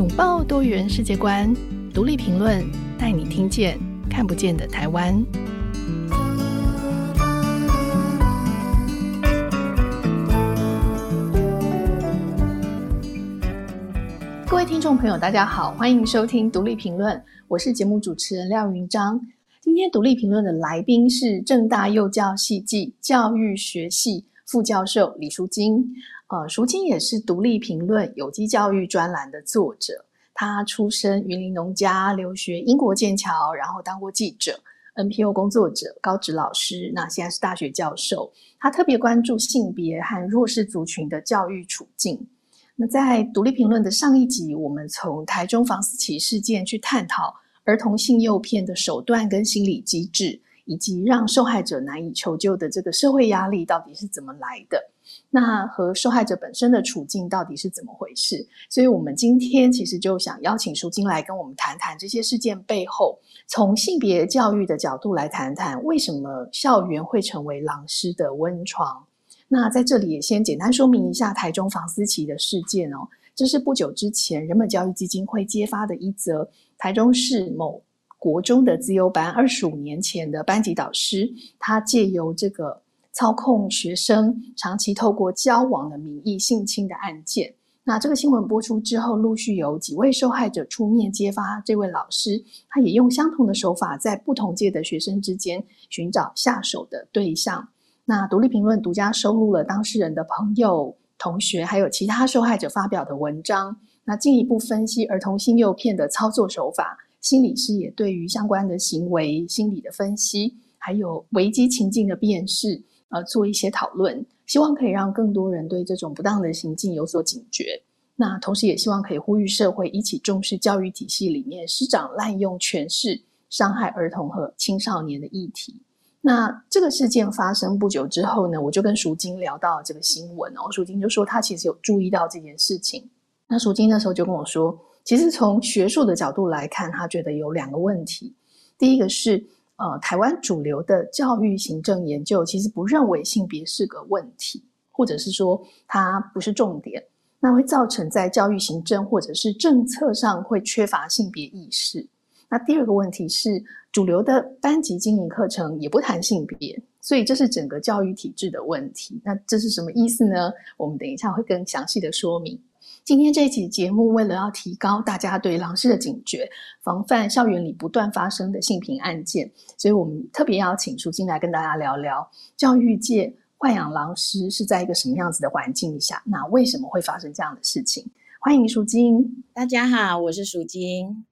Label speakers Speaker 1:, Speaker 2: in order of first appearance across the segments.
Speaker 1: 拥抱多元世界观，独立评论带你听见看不见的台湾。各位听众朋友，大家好，欢迎收听独立评论，我是节目主持人廖云章。今天独立评论的来宾是正大幼教系暨教育学系副教授李淑金。呃，淑金也是独立评论有机教育专栏的作者。他出身云林农家，留学英国剑桥，然后当过记者、NPO 工作者、高职老师，那现在是大学教授。他特别关注性别和弱势族群的教育处境。那在独立评论的上一集，我们从台中房思琪事件去探讨儿童性诱骗的手段跟心理机制，以及让受害者难以求救的这个社会压力到底是怎么来的。那和受害者本身的处境到底是怎么回事？所以，我们今天其实就想邀请淑金来跟我们谈谈这些事件背后，从性别教育的角度来谈谈，为什么校园会成为狼师的温床。那在这里也先简单说明一下台中房思琪的事件哦，这是不久之前人本教育基金会揭发的一则台中市某国中的资优班二十五年前的班级导师，他借由这个。操控学生长期透过交往的名义性侵的案件，那这个新闻播出之后，陆续有几位受害者出面揭发，这位老师他也用相同的手法，在不同届的学生之间寻找下手的对象。那独立评论独家收录了当事人的朋友、同学，还有其他受害者发表的文章，那进一步分析儿童性诱骗的操作手法。心理师也对于相关的行为心理的分析，还有危机情境的辨识。呃，做一些讨论，希望可以让更多人对这种不当的行径有所警觉。那同时也希望可以呼吁社会一起重视教育体系里面师长滥用权势、伤害儿童和青少年的议题。那这个事件发生不久之后呢，我就跟淑金聊到这个新闻哦，淑金就说他其实有注意到这件事情。那淑金那时候就跟我说，其实从学术的角度来看，他觉得有两个问题。第一个是。呃，台湾主流的教育行政研究其实不认为性别是个问题，或者是说它不是重点，那会造成在教育行政或者是政策上会缺乏性别意识。那第二个问题是，主流的班级经营课程也不谈性别，所以这是整个教育体制的问题。那这是什么意思呢？我们等一下会更详细的说明。今天这期节目，为了要提高大家对狼师的警觉，防范校园里不断发生的性平案件，所以我们特别邀请舒金来跟大家聊聊教育界豢养狼师是在一个什么样子的环境下，那为什么会发生这样的事情？欢迎舒金。
Speaker 2: 大家好，我是舒金。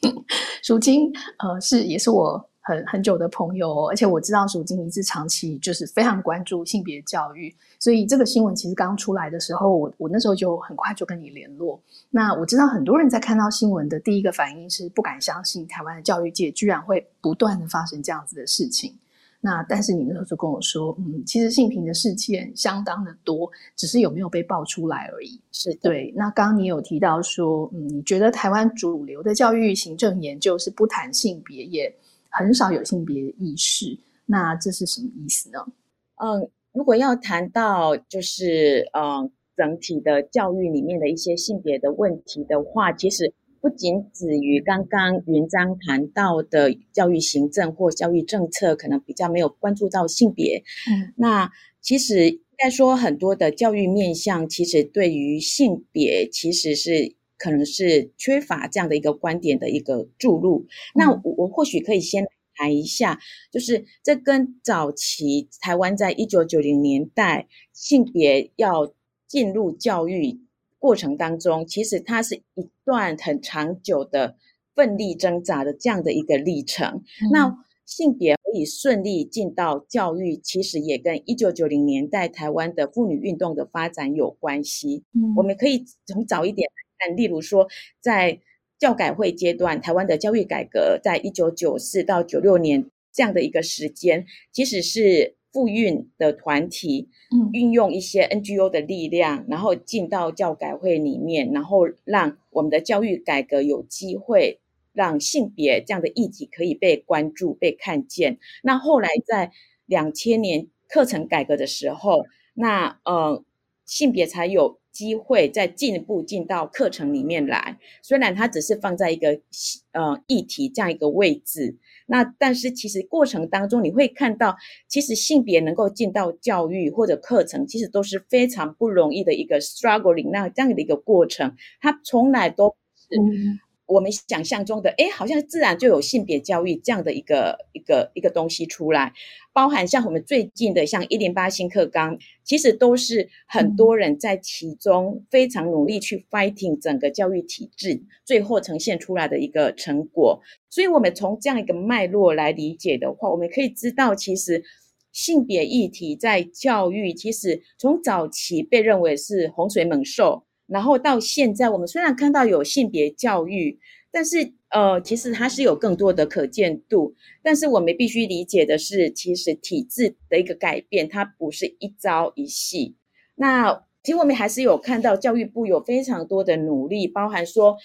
Speaker 1: 舒金，呃，是也是我。很很久的朋友哦，而且我知道淑金一直长期就是非常关注性别教育，所以这个新闻其实刚出来的时候，我我那时候就很快就跟你联络。那我知道很多人在看到新闻的第一个反应是不敢相信台湾的教育界居然会不断的发生这样子的事情。那但是你那时候就跟我说，嗯，其实性平的事件相当的多，只是有没有被爆出来而已。
Speaker 2: 是
Speaker 1: 对。那刚刚你有提到说，嗯，你觉得台湾主流的教育行政研究是不谈性别也。很少有性别意识，那这是什么意思呢？
Speaker 2: 嗯，如果要谈到就是嗯整体的教育里面的一些性别的问题的话，其实不仅止于刚刚云章谈到的教育行政或教育政策，可能比较没有关注到性别。嗯，那其实应该说很多的教育面向，其实对于性别其实是。可能是缺乏这样的一个观点的一个注入。那我我或许可以先谈一下，就是这跟早期台湾在一九九零年代性别要进入教育过程当中，其实它是一段很长久的奋力挣扎的这样的一个历程。嗯、那性别可以顺利进到教育，其实也跟一九九零年代台湾的妇女运动的发展有关系。嗯、我们可以从早一点。例如说，在教改会阶段，台湾的教育改革在一九九四到九六年这样的一个时间，即使是妇运的团体，嗯，运用一些 NGO 的力量，然后进到教改会里面，然后让我们的教育改革有机会让性别这样的议题可以被关注、被看见。那后来在两千年课程改革的时候，那呃，性别才有。机会再进一步进到课程里面来。虽然它只是放在一个呃议题这样一个位置，那但是其实过程当中你会看到，其实性别能够进到教育或者课程，其实都是非常不容易的一个 struggling 那这样的一个过程，它从来都是。嗯我们想象中的，哎，好像自然就有性别教育这样的一个一个一个东西出来，包含像我们最近的像一零八新课纲，其实都是很多人在其中非常努力去 fighting 整个教育体制，最后呈现出来的一个成果。所以，我们从这样一个脉络来理解的话，我们可以知道，其实性别议题在教育，其实从早期被认为是洪水猛兽。然后到现在，我们虽然看到有性别教育，但是呃，其实它是有更多的可见度。但是我们必须理解的是，其实体制的一个改变，它不是一朝一夕。那其实我们还是有看到教育部有非常多的努力，包含说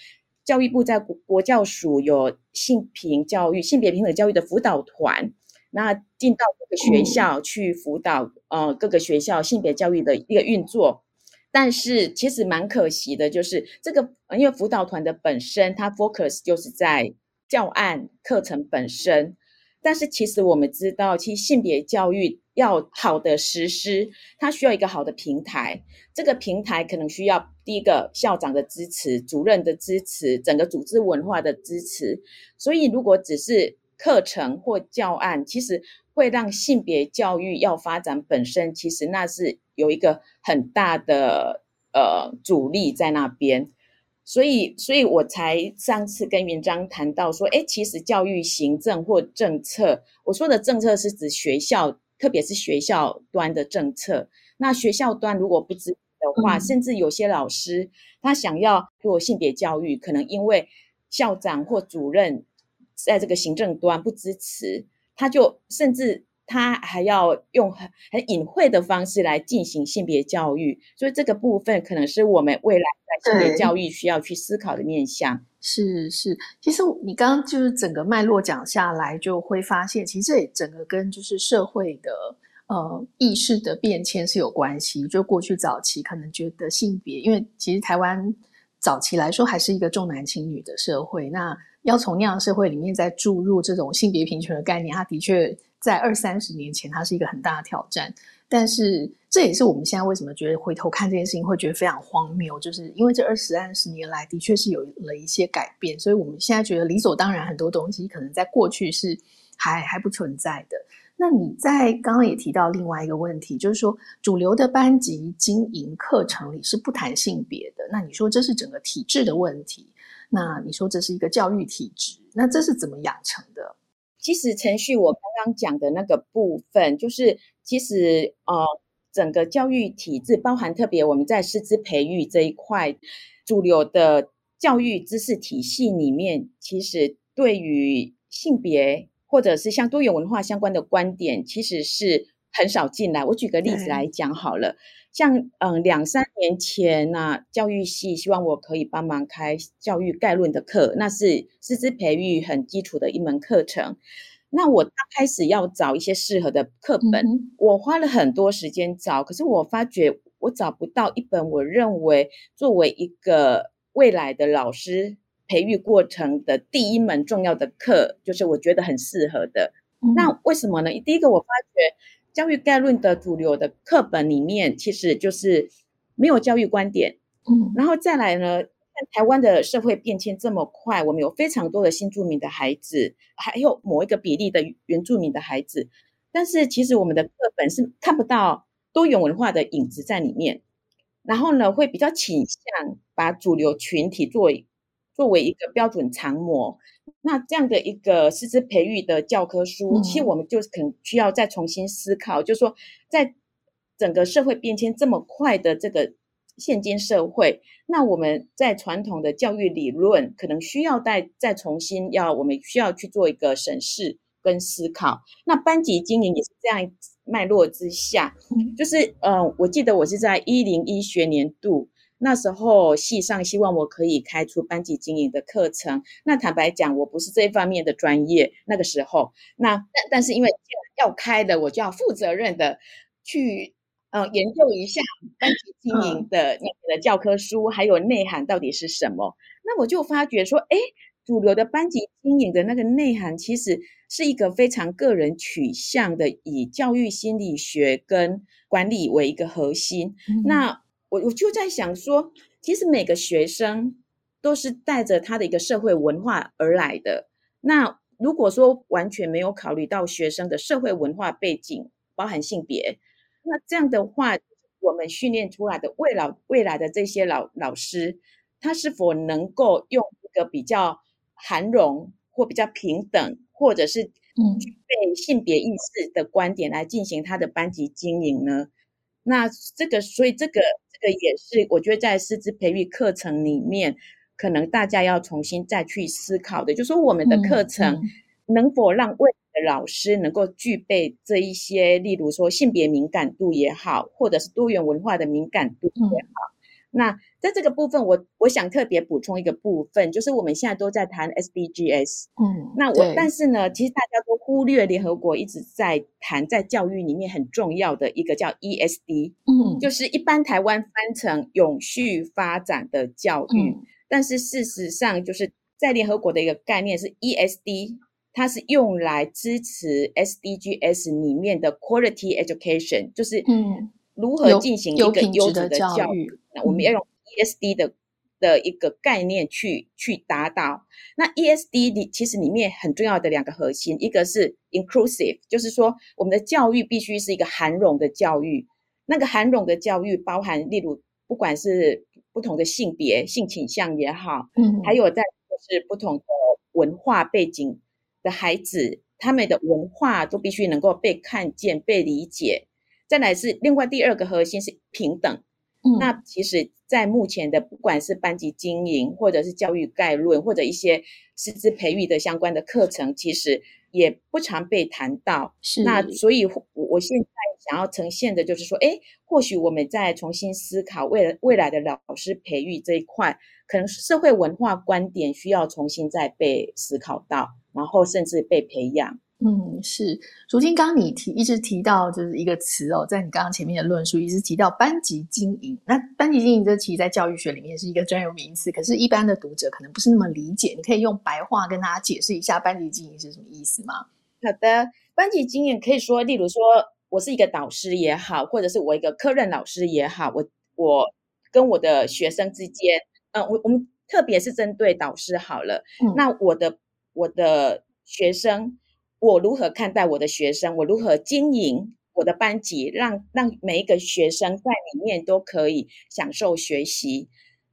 Speaker 2: 教育部在国国教署有性平教育、性别平等教育的辅导团，那进到各个学校去辅导，呃，各个学校性别教育的一个运作。但是其实蛮可惜的，就是这个，因为辅导团的本身，它 focus 就是在教案课程本身。但是其实我们知道，其实性别教育要好的实施，它需要一个好的平台。这个平台可能需要第一个校长的支持、主任的支持、整个组织文化的支持。所以如果只是课程或教案，其实会让性别教育要发展本身，其实那是。有一个很大的呃阻力在那边，所以，所以我才上次跟云章谈到说，诶，其实教育行政或政策，我说的政策是指学校，特别是学校端的政策。那学校端如果不支持的话，嗯、甚至有些老师他想要做性别教育，可能因为校长或主任在这个行政端不支持，他就甚至。他还要用很很隐晦的方式来进行性别教育，所以这个部分可能是我们未来在性别教育需要去思考的面向。
Speaker 1: 是是，其实你刚刚就是整个脉络讲下来，就会发现，其实这也整个跟就是社会的呃意识的变迁是有关系。就过去早期可能觉得性别，因为其实台湾早期来说还是一个重男轻女的社会，那要从那样的社会里面再注入这种性别平权的概念，它的确。在二三十年前，它是一个很大的挑战，但是这也是我们现在为什么觉得回头看这件事情会觉得非常荒谬，就是因为这二十三十年来的确是有了一些改变，所以我们现在觉得理所当然很多东西可能在过去是还还不存在的。那你在刚刚也提到另外一个问题，就是说主流的班级经营课程里是不谈性别的，那你说这是整个体制的问题，那你说这是一个教育体制，那这是怎么养成的？
Speaker 2: 其实程序我刚刚讲的那个部分，就是其实呃，整个教育体制包含特别我们在师资培育这一块，主流的教育知识体系里面，其实对于性别或者是像多元文化相关的观点，其实是很少进来。我举个例子来讲好了。像嗯，两三年前呢，教育系希望我可以帮忙开教育概论的课，那是师资培育很基础的一门课程。那我刚开始要找一些适合的课本，嗯，我花了很多时间找，可是我发觉我找不到一本我认为作为一个未来的老师培育过程的第一门重要的课，就是我觉得很适合的。嗯。那为什么呢？第一个我发觉。教育概论的主流的课本里面，其实就是没有教育观点。嗯，然后再来呢，台湾的社会变迁这么快，我们有非常多的新住民的孩子，还有某一个比例的原住民的孩子，但是其实我们的课本是看不到多元文化的影子在里面。然后呢，会比较倾向把主流群体作为作为一个标准常模。那这样的一个师资培育的教科书，其实我们就可能需要再重新思考，嗯、就是说，在整个社会变迁这么快的这个现今社会，那我们在传统的教育理论可能需要再再重新要，我们需要去做一个审视跟思考。那班级经营也是这样脉络之下，就是呃，我记得我是在一零一学年度。那时候系上希望我可以开出班级经营的课程，那坦白讲，我不是这一方面的专业。那个时候，那但但是因为要开的，我就要负责任的去嗯、呃，研究一下班级经营的那个的教科书，还有内涵到底是什么。那我就发觉说，哎，主流的班级经营的那个内涵，其实是一个非常个人取向的，以教育心理学跟管理为一个核心。嗯、那我我就在想说，其实每个学生都是带着他的一个社会文化而来的。那如果说完全没有考虑到学生的社会文化背景，包含性别。那这样的话，我们训练出来的未老未来的这些老老师，他是否能够用一个比较涵容或比较平等，或者是具备性别意识的观点来进行他的班级经营呢？那这个，所以这个这个也是我觉得在师资培育课程里面，可能大家要重新再去思考的，就是说我们的课程能否让未来的老师能够具备这一些，例如说性别敏感度也好，或者是多元文化的敏感度也好。嗯、那在这个部分，我我想特别补充一个部分，就是我们现在都在谈 SDGs。嗯，那我但是呢，其实大家都忽略联合国一直在谈在教育里面很重要的一个叫 ESD。嗯，就是一般台湾翻成永续发展的教育，嗯、但是事实上就是在联合国的一个概念是 ESD。它是用来支持 SDGs 里面的 quality education，就是嗯，如何进行一个优质的教育。那我们要用 ESD 的的一个概念去去达到。那 ESD 里其实里面很重要的两个核心，一个是 inclusive，就是说我们的教育必须是一个涵容的教育。那个涵容的教育包含，例如不管是不同的性别、性倾向也好，嗯，还有在就是不同的文化背景。的孩子，他们的文化都必须能够被看见、被理解。再来是另外第二个核心是平等。嗯，那其实，在目前的不管是班级经营，或者是教育概论，或者一些师资培育的相关的课程，其实也不常被谈到。是，那所以我我现在想要呈现的就是说，诶，或许我们在重新思考未来未来的老师培育这一块，可能社会文化观点需要重新再被思考到。然后甚至被培养。
Speaker 1: 嗯，是。如今刚刚你提一直提到就是一个词哦，在你刚刚前面的论述一直提到班级经营。那班级经营这其实，在教育学里面是一个专有名词，可是，一般的读者可能不是那么理解。你可以用白话跟大家解释一下班级经营是什么意思吗？
Speaker 2: 好的，班级经营可以说，例如说我是一个导师也好，或者是我一个科任老师也好，我我跟我的学生之间，嗯、呃，我我们特别是针对导师好了，嗯、那我的。我的学生，我如何看待我的学生？我如何经营我的班级，让让每一个学生在里面都可以享受学习。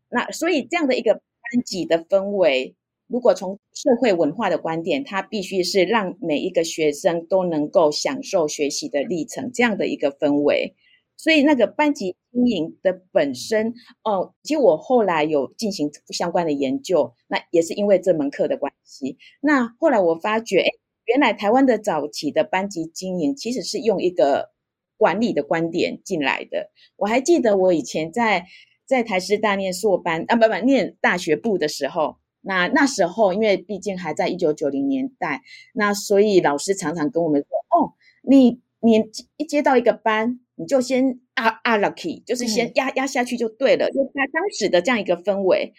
Speaker 2: 那所以这样的一个班级的氛围，如果从社会文化的观点，它必须是让每一个学生都能够享受学习的历程，这样的一个氛围。所以那个班级经营的本身，哦，其实我后来有进行相关的研究，那也是因为这门课的关系。那后来我发觉，哎，原来台湾的早期的班级经营其实是用一个管理的观点进来的。我还记得我以前在在台师大念硕班啊，不不，念大学部的时候，那那时候因为毕竟还在一九九零年代，那所以老师常常跟我们说，哦，你你一接到一个班。你就先啊啊 lucky，就是先压压下去就对了。嗯、就他当时的这样一个氛围，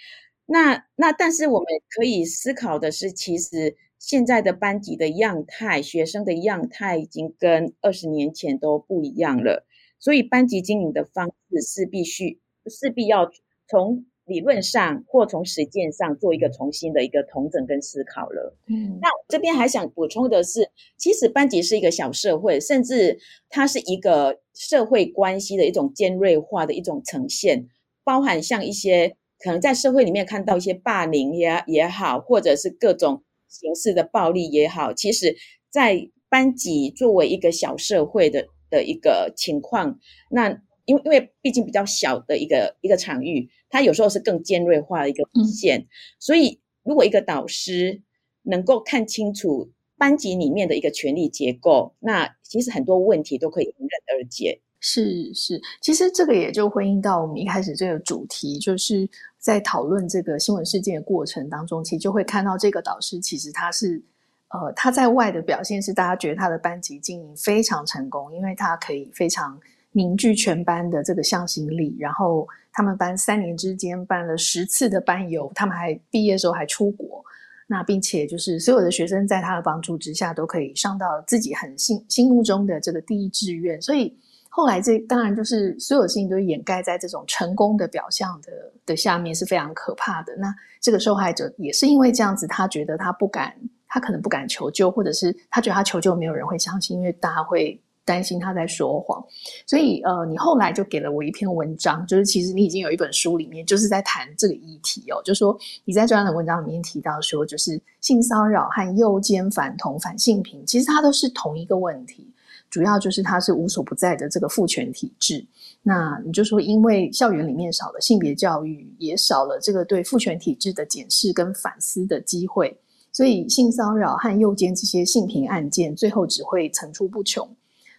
Speaker 2: 那那但是我们可以思考的是，其实现在的班级的样态、学生的样态已经跟二十年前都不一样了。所以班级经营的方式是必须势必要从理论上或从实践上做一个重新的一个统整跟思考了。嗯，那这边还想补充的是，其实班级是一个小社会，甚至它是一个社会关系的一种尖锐化的一种呈现，包含像一些可能在社会里面看到一些霸凌也也好，或者是各种形式的暴力也好，其实，在班级作为一个小社会的的一个情况，那。因为因为毕竟比较小的一个一个场域，它有时候是更尖锐化的一个体现，嗯、所以如果一个导师能够看清楚班级里面的一个权力结构，那其实很多问题都可以迎刃而解。
Speaker 1: 是是，其实这个也就回应到我们一开始这个主题，就是在讨论这个新闻事件的过程当中，其实就会看到这个导师其实他是呃他在外的表现是大家觉得他的班级经营非常成功，因为他可以非常。凝聚全班的这个向心力，然后他们班三年之间办了十次的班游，他们还毕业的时候还出国。那并且就是所有的学生在他的帮助之下，都可以上到自己很心心目中的这个第一志愿。所以后来这当然就是所有事情都掩盖在这种成功的表象的的下面，是非常可怕的。那这个受害者也是因为这样子，他觉得他不敢，他可能不敢求救，或者是他觉得他求救没有人会相信，因为大家会。担心他在说谎，所以呃，你后来就给了我一篇文章，就是其实你已经有一本书里面就是在谈这个议题哦，就说你在专栏的文章里面提到说，就是性骚扰和诱奸、反同、反性平，其实它都是同一个问题，主要就是它是无所不在的这个父权体制。那你就说，因为校园里面少了性别教育，也少了这个对父权体制的检视跟反思的机会，所以性骚扰和诱奸这些性平案件，最后只会层出不穷。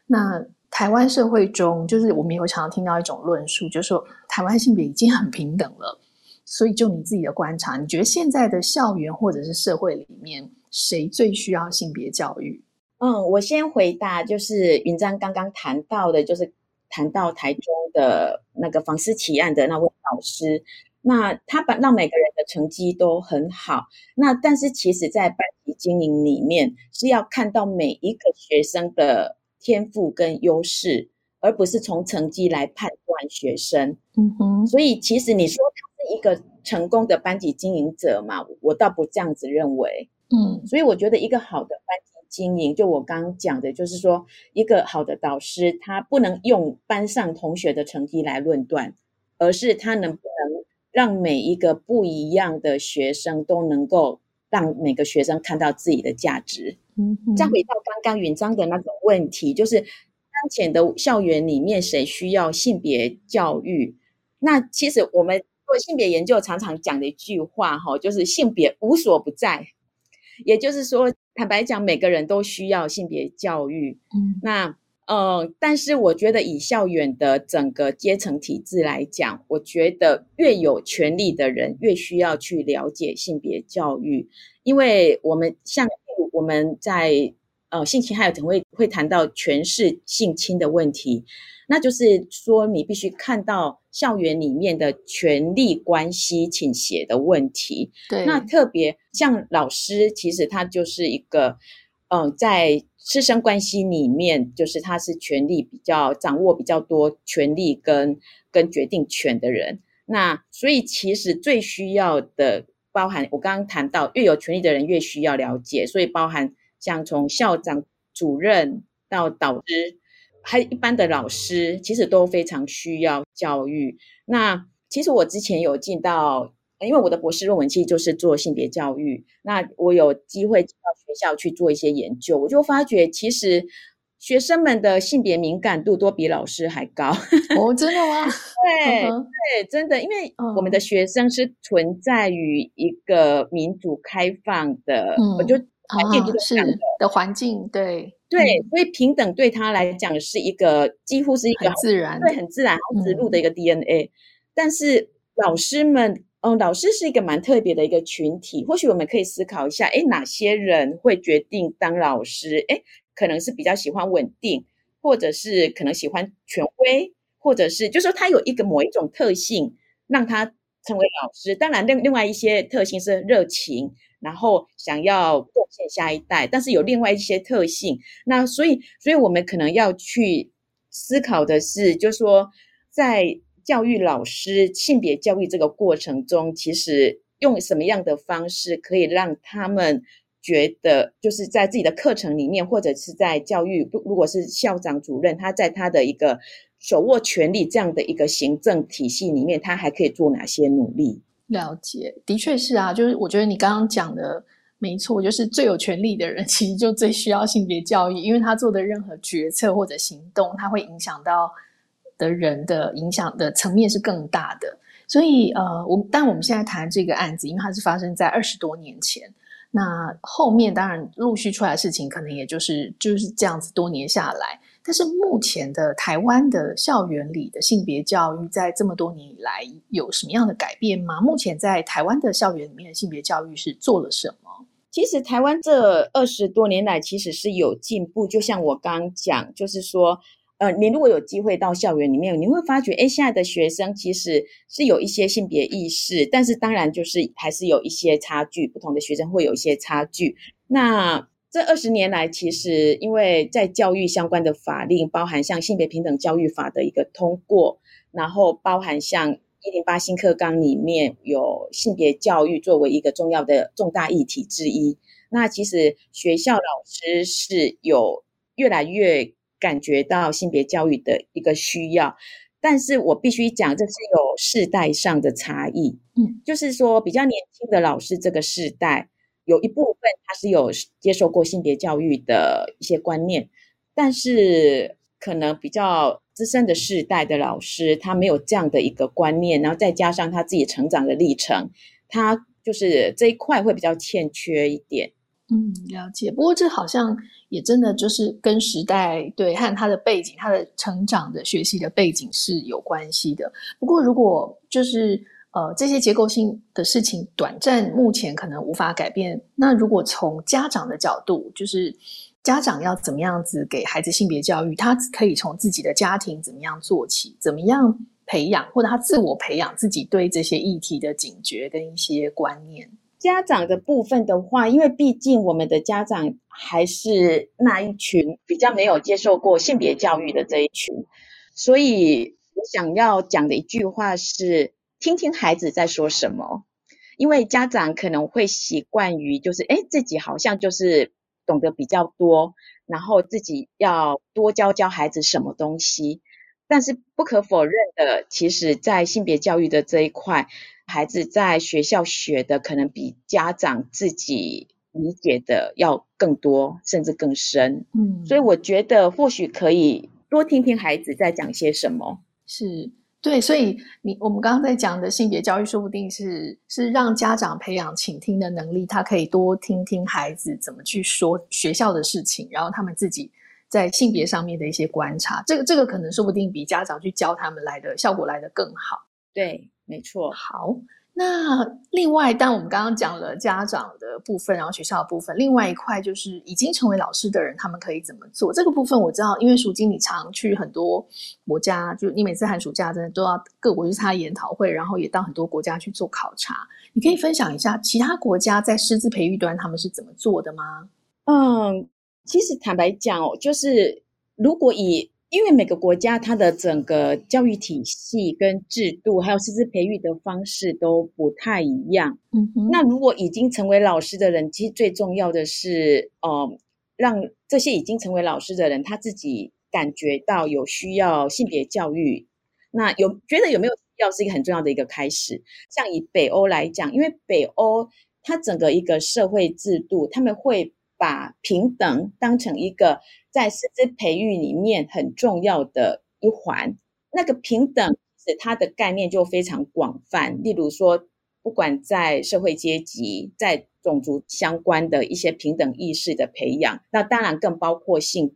Speaker 1: 那台湾社会中，就是我们有常常听到一种论述，就是说台湾性别已经很平等了。所以，就你自己的观察，你觉得现在的校园或者是社会里面，谁最需要性别教育？
Speaker 2: 嗯，我先回答，就是云章刚刚谈到的，就是谈到台中的那个房思琪案的那位老师，那他把让每个人的成绩都很好，那但是其实在班级经营里面，是要看到每一个学生的。天赋跟优势，而不是从成绩来判断学生。
Speaker 1: 嗯哼，
Speaker 2: 所以其实你说他是一个成功的班级经营者嘛，我倒不这样子认为。
Speaker 1: 嗯，
Speaker 2: 所以我觉得一个好的班级经营，就我刚刚讲的，就是说一个好的导师，他不能用班上同学的成绩来论断，而是他能不能让每一个不一样的学生都能够让每个学生看到自己的价值。再回到刚刚云章的那个问题，就是当前的校园里面谁需要性别教育？那其实我们做性别研究常常讲的一句话，哈，就是性别无所不在。也就是说，坦白讲，每个人都需要性别教育。
Speaker 1: 嗯，
Speaker 2: 那呃，但是我觉得以校园的整个阶层体制来讲，我觉得越有权力的人越需要去了解性别教育，因为我们像。我们在呃性侵害可能会会谈到权势性侵的问题，那就是说你必须看到校园里面的权力关系倾斜的问题。
Speaker 1: 对，
Speaker 2: 那特别像老师，其实他就是一个嗯、呃，在师生关系里面，就是他是权力比较掌握比较多权力跟跟决定权的人。那所以其实最需要的。包含我刚刚谈到，越有权力的人越需要了解，所以包含像从校长、主任到导师，还有一般的老师，其实都非常需要教育。那其实我之前有进到，因为我的博士论文其实就是做性别教育，那我有机会进到学校去做一些研究，我就发觉其实。学生们的性别敏感度都比老师还高
Speaker 1: 哦，真的吗？
Speaker 2: 对对，真的，因为我们的学生是存在于一个民主开放的，嗯、我就环境就是的，
Speaker 1: 的环境，对
Speaker 2: 对，所以平等对他来讲是一个几乎是一个
Speaker 1: 自然，
Speaker 2: 对，很自然、很直入的一个 DNA、嗯。但是老师们，嗯，老师是一个蛮特别的一个群体，或许我们可以思考一下，哎，哪些人会决定当老师？哎。可能是比较喜欢稳定，或者是可能喜欢权威，或者是就是说他有一个某一种特性让他成为老师。当然，另另外一些特性是热情，然后想要贡献下一代，但是有另外一些特性。那所以，所以我们可能要去思考的是，就是说在教育老师性别教育这个过程中，其实用什么样的方式可以让他们。觉得就是在自己的课程里面，或者是在教育，如果是校长、主任，他在他的一个手握权力这样的一个行政体系里面，他还可以做哪些努力？
Speaker 1: 了解，的确是啊，就是我觉得你刚刚讲的没错，就是最有权力的人 其实就最需要性别教育，因为他做的任何决策或者行动，他会影响到的人的影响的层面是更大的。所以呃，我但我们现在谈这个案子，因为它是发生在二十多年前。那后面当然陆续出来事情，可能也就是就是这样子。多年下来，但是目前的台湾的校园里的性别教育，在这么多年以来有什么样的改变吗？目前在台湾的校园里面的性别教育是做了什么？
Speaker 2: 其实台湾这二十多年来其实是有进步，就像我刚刚讲，就是说，呃，你如果有机会到校园里面，你会发觉，哎，现在的学生其实是有一些性别意识，但是当然就是还是有一些差距，不同的学生会有一些差距。那这二十年来，其实因为在教育相关的法令，包含像性别平等教育法的一个通过，然后包含像一零八新课纲里面有性别教育作为一个重要的重大议题之一，那其实学校老师是有越来越。感觉到性别教育的一个需要，但是我必须讲，这是有世代上的差异。嗯，就是说，比较年轻的老师这个世代，有一部分他是有接受过性别教育的一些观念，但是可能比较资深的世代的老师，他没有这样的一个观念，然后再加上他自己成长的历程，他就是这一块会比较欠缺一点。
Speaker 1: 嗯，了解。不过这好像也真的就是跟时代对和他的背景、他的成长的学习的背景是有关系的。不过如果就是呃这些结构性的事情短暂目前可能无法改变，那如果从家长的角度，就是家长要怎么样子给孩子性别教育，他可以从自己的家庭怎么样做起，怎么样培养，或者他自我培养自己对这些议题的警觉跟一些观念。
Speaker 2: 家长的部分的话，因为毕竟我们的家长还是那一群比较没有接受过性别教育的这一群，所以我想要讲的一句话是：听听孩子在说什么。因为家长可能会习惯于就是，哎，自己好像就是懂得比较多，然后自己要多教教孩子什么东西。但是不可否认的，其实在性别教育的这一块。孩子在学校学的可能比家长自己理解的要更多，甚至更深。嗯，所以我觉得或许可以多听听孩子在讲些什么。
Speaker 1: 是，对，所以你我们刚刚在讲的性别教育，说不定是是让家长培养倾听的能力，他可以多听听孩子怎么去说学校的事情，然后他们自己在性别上面的一些观察。这个这个可能说不定比家长去教他们来的效果来的更好。
Speaker 2: 对。没错，
Speaker 1: 好，那另外，但我们刚刚讲了家长的部分，然后学校的部分，另外一块就是已经成为老师的人，他们可以怎么做？这个部分我知道，因为淑金你常去很多国家，就你每次寒暑假真的都要各国去参加研讨会，然后也到很多国家去做考察。你可以分享一下其他国家在师资培育端他们是怎么做的吗？
Speaker 2: 嗯，其实坦白讲哦，就是如果以因为每个国家它的整个教育体系跟制度，还有师资培育的方式都不太一样。嗯哼，那如果已经成为老师的人，其实最重要的是，呃，让这些已经成为老师的人他自己感觉到有需要性别教育，那有觉得有没有需要是一个很重要的一个开始。像以北欧来讲，因为北欧它整个一个社会制度，他们会把平等当成一个。在师资培育里面很重要的一环，那个平等是它的概念就非常广泛。例如说，不管在社会阶级、在种族相关的一些平等意识的培养，那当然更包括性别。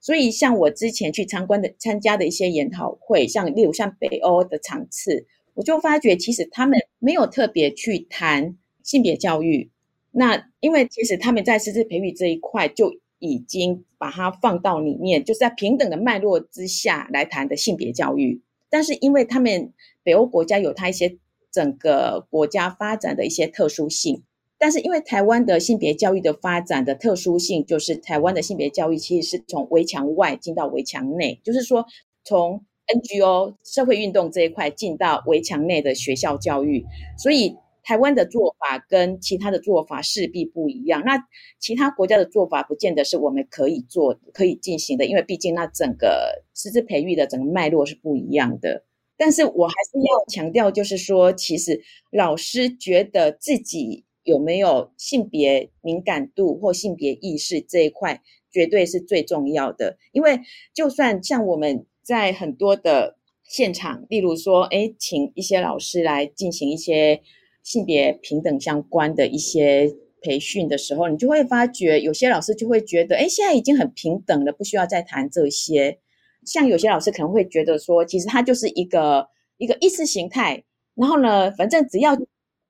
Speaker 2: 所以，像我之前去参观的、参加的一些研讨会，像例如像北欧的场次，我就发觉其实他们没有特别去谈性别教育。那因为其实他们在师资培育这一块就。已经把它放到里面，就是在平等的脉络之下来谈的性别教育。但是，因为他们北欧国家有它一些整个国家发展的一些特殊性，但是因为台湾的性别教育的发展的特殊性，就是台湾的性别教育其实是从围墙外进到围墙内，就是说从 NGO 社会运动这一块进到围墙内的学校教育，所以。台湾的做法跟其他的做法势必不一样，那其他国家的做法不见得是我们可以做、可以进行的，因为毕竟那整个师资培育的整个脉络是不一样的。但是我还是要强调，就是说，其实老师觉得自己有没有性别敏感度或性别意识这一块，绝对是最重要的。因为就算像我们在很多的现场，例如说，哎，请一些老师来进行一些。性别平等相关的一些培训的时候，你就会发觉有些老师就会觉得，哎，现在已经很平等了，不需要再谈这些。像有些老师可能会觉得说，其实它就是一个一个意识形态，然后呢，反正只要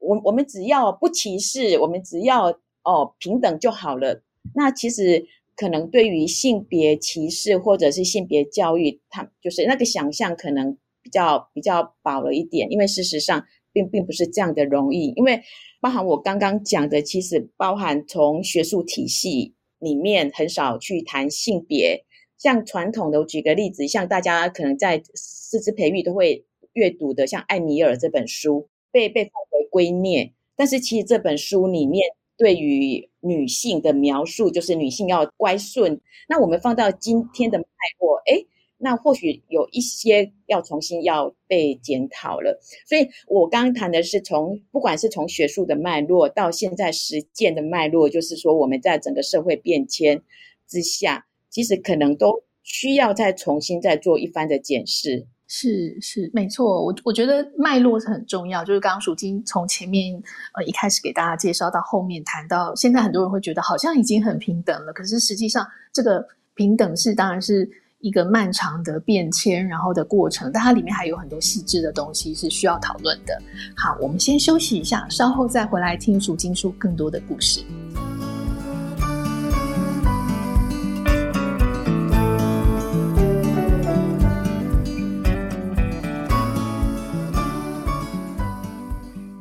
Speaker 2: 我我们只要不歧视，我们只要哦平等就好了。那其实可能对于性别歧视或者是性别教育，他就是那个想象可能比较比较薄了一点，因为事实上并并不是这样的容易，因为包含我刚刚讲的，其实包含从学术体系里面很少去谈性别，像传统的，我举个例子，像大家可能在师资培育都会阅读的，像艾米尔这本书，被被奉为圭臬，但是其实这本书里面。对于女性的描述，就是女性要乖顺。那我们放到今天的脉络，诶，那或许有一些要重新要被检讨了。所以我刚刚谈的是从，不管是从学术的脉络到现在实践的脉络，就是说我们在整个社会变迁之下，其实可能都需要再重新再做一番的检视。
Speaker 1: 是是没错，我我觉得脉络是很重要。就是刚刚淑金从前面呃一开始给大家介绍到后面谈到，现在很多人会觉得好像已经很平等了，可是实际上这个平等是当然是一个漫长的变迁，然后的过程，但它里面还有很多细致的东西是需要讨论的。好，我们先休息一下，稍后再回来听淑金说更多的故事。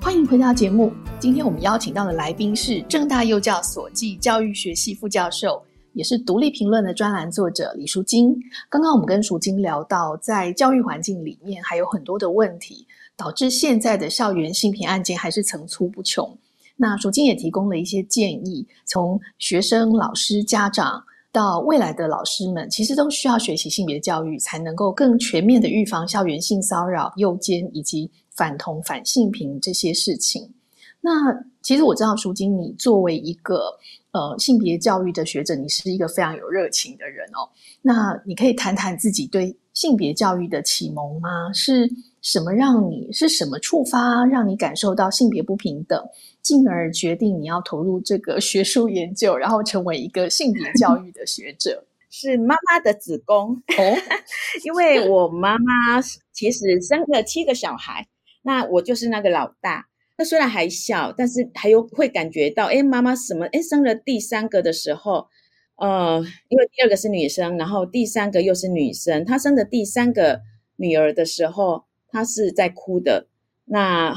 Speaker 1: 欢迎回到节目，今天我们邀请到的来宾是正大幼教所暨教育学系副教授，也是独立评论的专栏作者李淑金。刚刚我们跟淑金聊到，在教育环境里面还有很多的问题，导致现在的校园性平案件还是层出不穷。那淑金也提供了一些建议，从学生、老师、家长到未来的老师们，其实都需要学习性别教育，才能够更全面的预防校园性骚扰、诱奸以及。反同、反性平这些事情，那其实我知道，淑金，你作为一个呃性别教育的学者，你是一个非常有热情的人哦。那你可以谈谈自己对性别教育的启蒙吗？是什么让你是什么触发让你感受到性别不平等，进而决定你要投入这个学术研究，然后成为一个性别教育的学者？
Speaker 2: 是妈妈的子宫哦，因为我妈妈其实生了七个小孩。那我就是那个老大，那虽然还小，但是还有会感觉到，哎，妈妈什么？哎，生了第三个的时候，呃，因为第二个是女生，然后第三个又是女生，她生的第三个女儿的时候，她是在哭的。那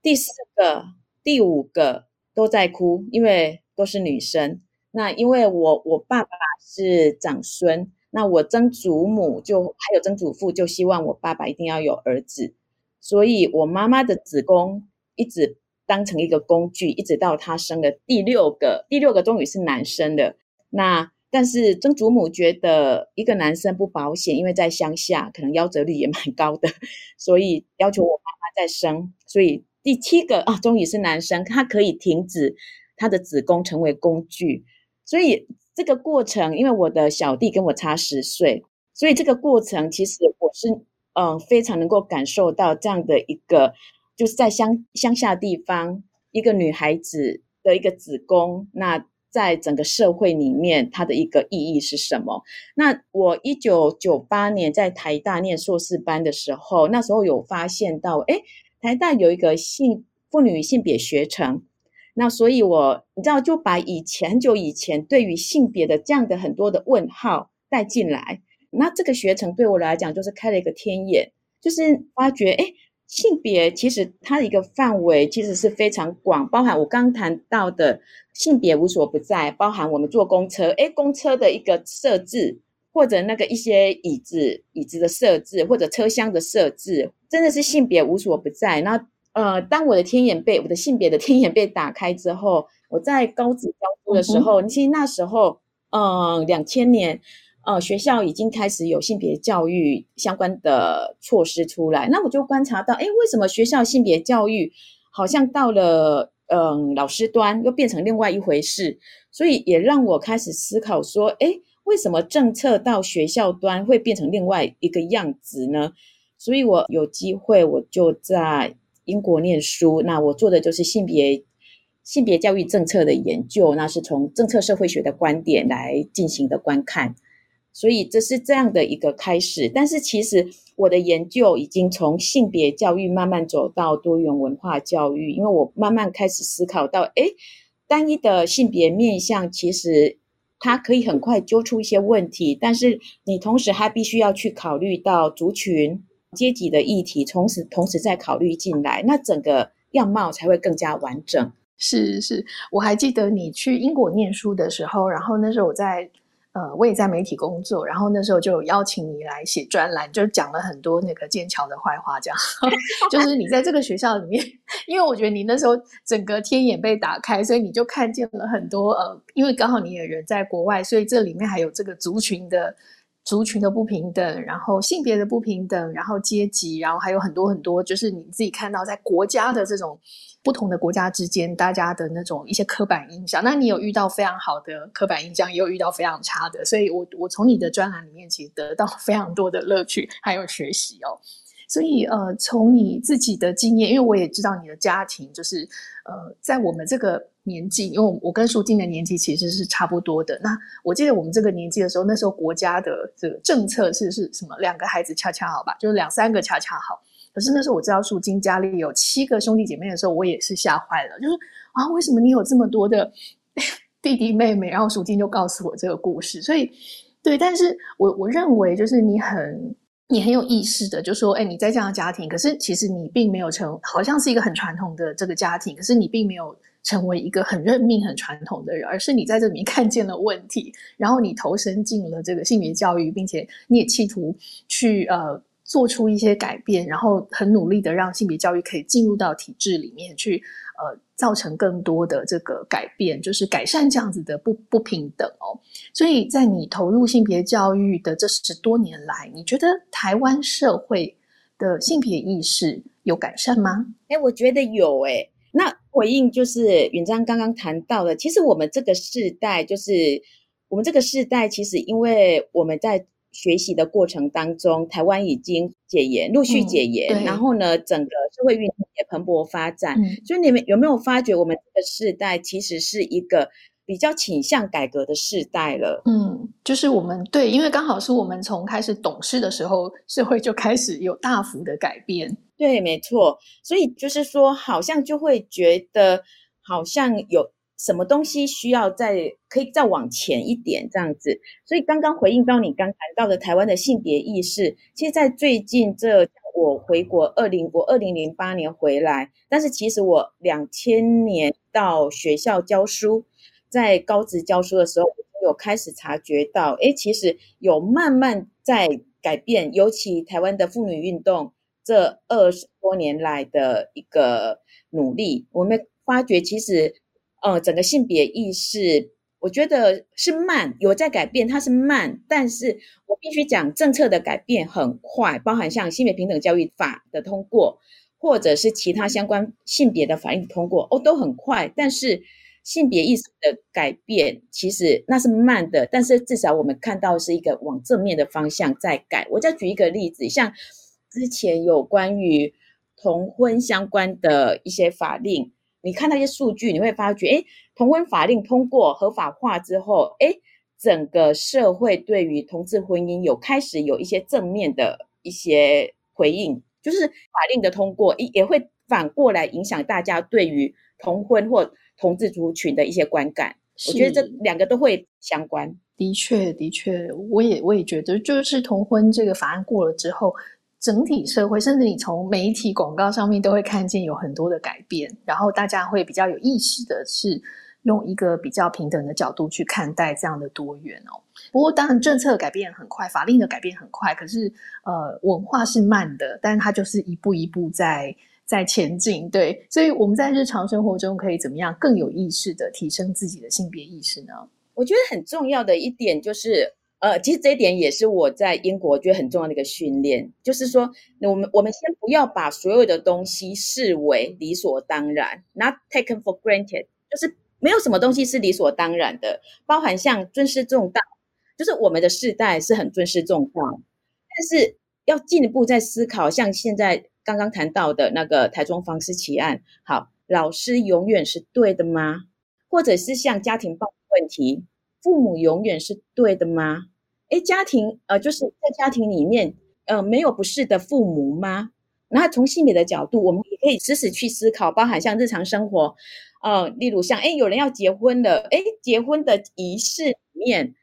Speaker 2: 第四个、第五个都在哭，因为都是女生。那因为我我爸爸是长孙，那我曾祖母就还有曾祖父就希望我爸爸一定要有儿子。所以，我妈妈的子宫一直当成一个工具，一直到她生了第六个，第六个终于是男生的。那但是曾祖母觉得一个男生不保险，因为在乡下可能夭折率也蛮高的，所以要求我妈妈再生。所以第七个啊，终于是男生，他可以停止他的子宫成为工具。所以这个过程，因为我的小弟跟我差十岁，所以这个过程其实我是。嗯，非常能够感受到这样的一个，就是在乡乡下地方，一个女孩子的一个子宫，那在整个社会里面，它的一个意义是什么？那我一九九八年在台大念硕士班的时候，那时候有发现到，诶，台大有一个性妇女性别学程，那所以我你知道就把以前很久以前对于性别的这样的很多的问号带进来。那这个学程对我来讲就是开了一个天眼，就是发觉，诶，性别其实它的一个范围其实是非常广，包含我刚刚谈到的性别无所不在，包含我们坐公车，诶，公车的一个设置，或者那个一些椅子椅子的设置，或者车厢的设置，真的是性别无所不在。那呃，当我的天眼被我的性别的天眼被打开之后，我在高职教书的时候，嗯、其实那时候，嗯、呃，两千年。呃，学校已经开始有性别教育相关的措施出来，那我就观察到，诶，为什么学校性别教育好像到了嗯、老师端又变成另外一回事？所以也让我开始思考说，诶，为什么政策到学校端会变成另外一个样子呢？所以我有机会，我就在英国念书，那我做的就是性别性别教育政策的研究，那是从政策社会学的观点来进行的观看。所以这是这样的一个开始，但是其实我的研究已经从性别教育慢慢走到多元文化教育，因为我慢慢开始思考到，诶，单一的性别面向其实它可以很快揪出一些问题，但是你同时还必须要去考虑到族群、阶级的议题，同时同时再考虑进来，那整个样貌才会更加完整。
Speaker 1: 是是，我还记得你去英国念书的时候，然后那时候我在。呃，我也在媒体工作，然后那时候就有邀请你来写专栏，就讲了很多那个剑桥的坏话，这样 就是你在这个学校里面，因为我觉得你那时候整个天眼被打开，所以你就看见了很多呃，因为刚好你也人在国外，所以这里面还有这个族群的。族群的不平等，然后性别的不平等，然后阶级，然后还有很多很多，就是你自己看到在国家的这种不同的国家之间，大家的那种一些刻板印象。那你有遇到非常好的刻板印象，也有遇到非常差的，所以我我从你的专栏里面其实得到非常多的乐趣，还有学习哦。所以呃，从你自己的经验，因为我也知道你的家庭就是呃，在我们这个。年纪，因为我跟舒静的年纪其实是差不多的。那我记得我们这个年纪的时候，那时候国家的这个政策是是什么？两个孩子恰恰好吧，就是两三个恰恰好。可是那时候我知道淑静家里有七个兄弟姐妹的时候，我也是吓坏了，就是啊，为什么你有这么多的 弟弟妹妹？然后淑静就告诉我这个故事。所以，对，但是我我认为就是你很。你很有意识的就说，哎，你在这样的家庭，可是其实你并没有成，好像是一个很传统的这个家庭，可是你并没有成为一个很认命、很传统的人，而是你在这里面 看见了问题，然后你投身进了这个性别教育，并且你也企图去呃做出一些改变，然后很努力的让性别教育可以进入到体制里面去，呃。造成更多的这个改变，就是改善这样子的不不平等哦。所以在你投入性别教育的这十多年来，你觉得台湾社会的性别意识有改善吗？
Speaker 2: 哎，我觉得有诶。那回应就是云章刚刚谈到的，其实我们这个世代，就是我们这个世代，其实因为我们在。学习的过程当中，台湾已经解严，陆续解严，嗯、然后呢，整个社会运动也蓬勃发展。嗯、所以你们有没有发觉，我们这个世代其实是一个比较倾向改革的世代了？
Speaker 1: 嗯，就是我们对，因为刚好是我们从开始懂事的时候，社会就开始有大幅的改变。
Speaker 2: 对，没错。所以就是说，好像就会觉得，好像有。什么东西需要再可以再往前一点这样子，所以刚刚回应到你刚谈到的台湾的性别意识，其实，在最近这我回国二零我二零零八年回来，但是其实我两千年到学校教书，在高职教书的时候，我有开始察觉到，诶，其实有慢慢在改变，尤其台湾的妇女运动这二十多年来的一个努力，我们发觉其实。呃，整个性别意识，我觉得是慢，有在改变，它是慢，但是我必须讲，政策的改变很快，包含像性别平等教育法的通过，或者是其他相关性别的法令通过，哦，都很快。但是性别意识的改变，其实那是慢的，但是至少我们看到是一个往正面的方向在改。我再举一个例子，像之前有关于同婚相关的一些法令。你看那些数据，你会发觉，诶，同婚法令通过合法化之后，诶，整个社会对于同志婚姻有开始有一些正面的一些回应，就是法令的通过，也也会反过来影响大家对于同婚或同志族群的一些观感。我觉得这两个都会相关。
Speaker 1: 的确，的确，我也我也觉得，就是同婚这个法案过了之后。整体社会，甚至你从媒体广告上面都会看见有很多的改变，然后大家会比较有意识的是用一个比较平等的角度去看待这样的多元哦。不过当然政策改变很快，法令的改变很快，可是呃文化是慢的，但是它就是一步一步在在前进。对，所以我们在日常生活中可以怎么样更有意识的提升自己的性别意识呢？
Speaker 2: 我觉得很重要的一点就是。呃，其实这一点也是我在英国觉得很重要的一个训练，就是说，我们我们先不要把所有的东西视为理所当然，not taken for granted，就是没有什么东西是理所当然的，包含像尊师重道，就是我们的世代是很尊师重道，但是要进一步再思考，像现在刚刚谈到的那个台中房思琪案，好，老师永远是对的吗？或者是像家庭暴力问题，父母永远是对的吗？诶，家庭呃，就是在家庭里面，呃，没有不是的父母吗？那从性别的角度，我们也可以时时去思考，包含像日常生活，呃，例如像，哎，有人要结婚了，哎，结婚的仪式里面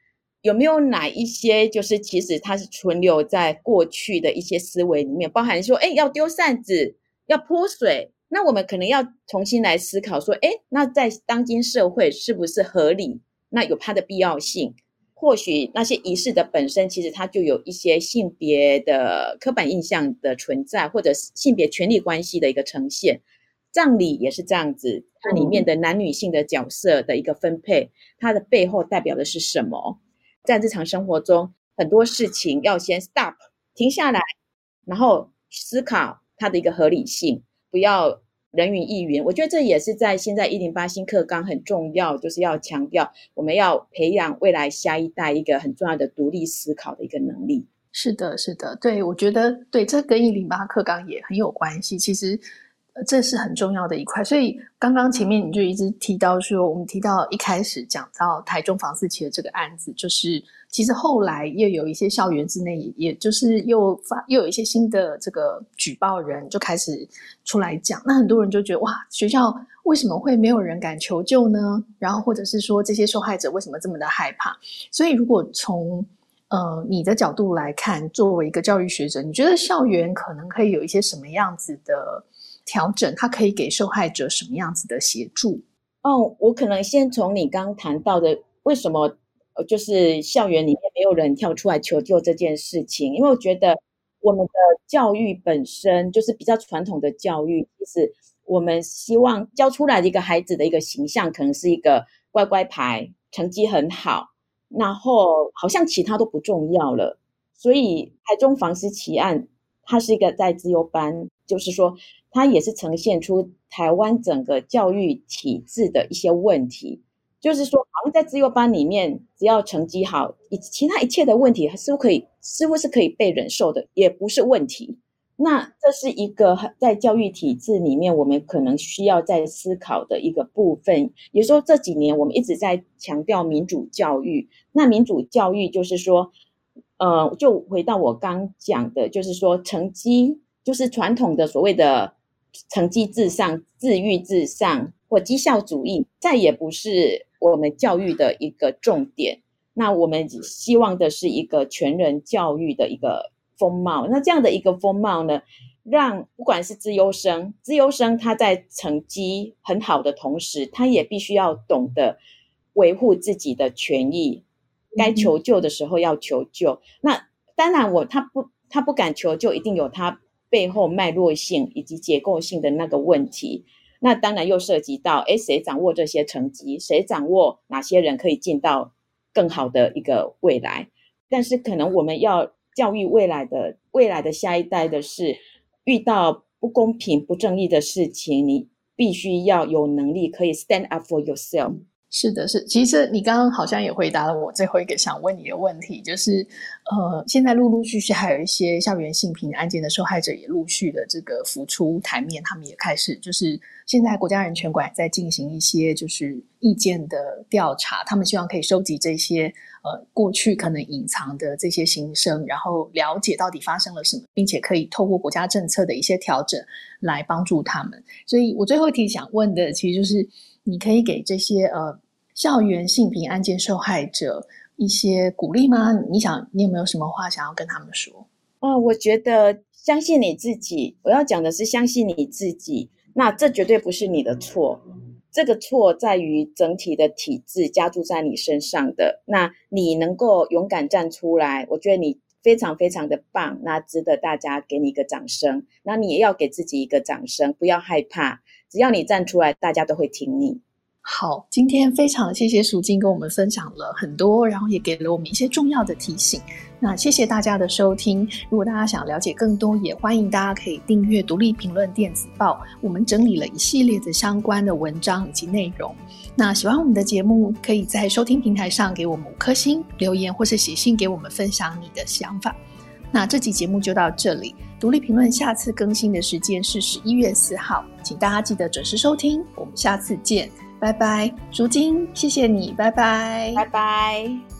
Speaker 2: 有没有哪一些，就是其实它是存留在过去的一些思维里面，包含说，哎，要丢扇子，要泼水，那我们可能要重新来思考说，哎，那在当今社会是不是合理？那有它的必要性？或许那些仪式的本身，其实它就有一些性别的刻板印象的存在，或者性别权利关系的一个呈现。葬礼也是这样子，它里面的男女性的角色的一个分配，它的背后代表的是什么？在日常生活中，很多事情要先 stop 停下来，然后思考它的一个合理性，不要。人云亦云，我觉得这也是在现在一零八新课纲很重要，就是要强调我们要培养未来下一代一个很重要的独立思考的一个能力。
Speaker 1: 是的，是的，对，我觉得对，这跟一零八课纲也很有关系。其实。这是很重要的一块，所以刚刚前面你就一直提到说，我们提到一开始讲到台中房思琪的这个案子，就是其实后来又有一些校园之内，也就是又发又有一些新的这个举报人就开始出来讲，那很多人就觉得哇，学校为什么会没有人敢求救呢？然后或者是说这些受害者为什么这么的害怕？所以如果从呃你的角度来看，作为一个教育学者，你觉得校园可能可以有一些什么样子的？调整，它可以给受害者什么样子的协助？
Speaker 2: 哦，我可能先从你刚谈到的，为什么就是校园里面没有人跳出来求救这件事情？因为我觉得我们的教育本身就是比较传统的教育，其实我们希望教出来的一个孩子的一个形象，可能是一个乖乖牌，成绩很好，然后好像其他都不重要了。所以台中房思琪案，它是一个在资优班，就是说。它也是呈现出台湾整个教育体制的一些问题，就是说，好像在资优班里面，只要成绩好，以其他一切的问题似乎可以，似乎是可以被忍受的，也不是问题。那这是一个在教育体制里面，我们可能需要在思考的一个部分。也说，这几年我们一直在强调民主教育。那民主教育就是说，呃，就回到我刚讲的，就是说，成绩就是传统的所谓的。成绩至上、自愈至上或绩效主义，再也不是我们教育的一个重点。那我们希望的是一个全人教育的一个风貌。那这样的一个风貌呢，让不管是资优生，资优生他在成绩很好的同时，他也必须要懂得维护自己的权益，该求救的时候要求救。嗯、那当然我，我他不他不敢求救，一定有他。背后脉络性以及结构性的那个问题，那当然又涉及到，诶，谁掌握这些成绩？谁掌握哪些人可以进到更好的一个未来？但是可能我们要教育未来的未来的下一代的是，遇到不公平、不正义的事情，你必须要有能力可以 stand up for yourself。
Speaker 1: 是的，是。其实你刚刚好像也回答了我最后一个想问你的问题，就是，呃，现在陆陆续续还有一些校园性平案件的受害者也陆续的这个浮出台面，他们也开始就是现在国家人权馆在进行一些就是意见的调查，他们希望可以收集这些呃过去可能隐藏的这些心声，然后了解到底发生了什么，并且可以透过国家政策的一些调整来帮助他们。所以我最后一题想问的，其实就是。你可以给这些呃校园性平案件受害者一些鼓励吗？你想，你有没有什么话想要跟他们说？
Speaker 2: 哦，我觉得相信你自己。我要讲的是相信你自己。那这绝对不是你的错，这个错在于整体的体制加注在你身上的。那你能够勇敢站出来，我觉得你非常非常的棒，那值得大家给你一个掌声。那你也要给自己一个掌声，不要害怕。只要你站出来，大家都会挺你。
Speaker 1: 好，今天非常谢谢淑金跟我们分享了很多，然后也给了我们一些重要的提醒。那谢谢大家的收听。如果大家想了解更多，也欢迎大家可以订阅独立评论电子报。我们整理了一系列的相关的文章以及内容。那喜欢我们的节目，可以在收听平台上给我们五颗星留言，或是写信给我们分享你的想法。那这期节目就到这里。独立评论下次更新的时间是十一月四号，请大家记得准时收听。我们下次见，拜拜。如今，谢谢你，拜拜，
Speaker 2: 拜拜。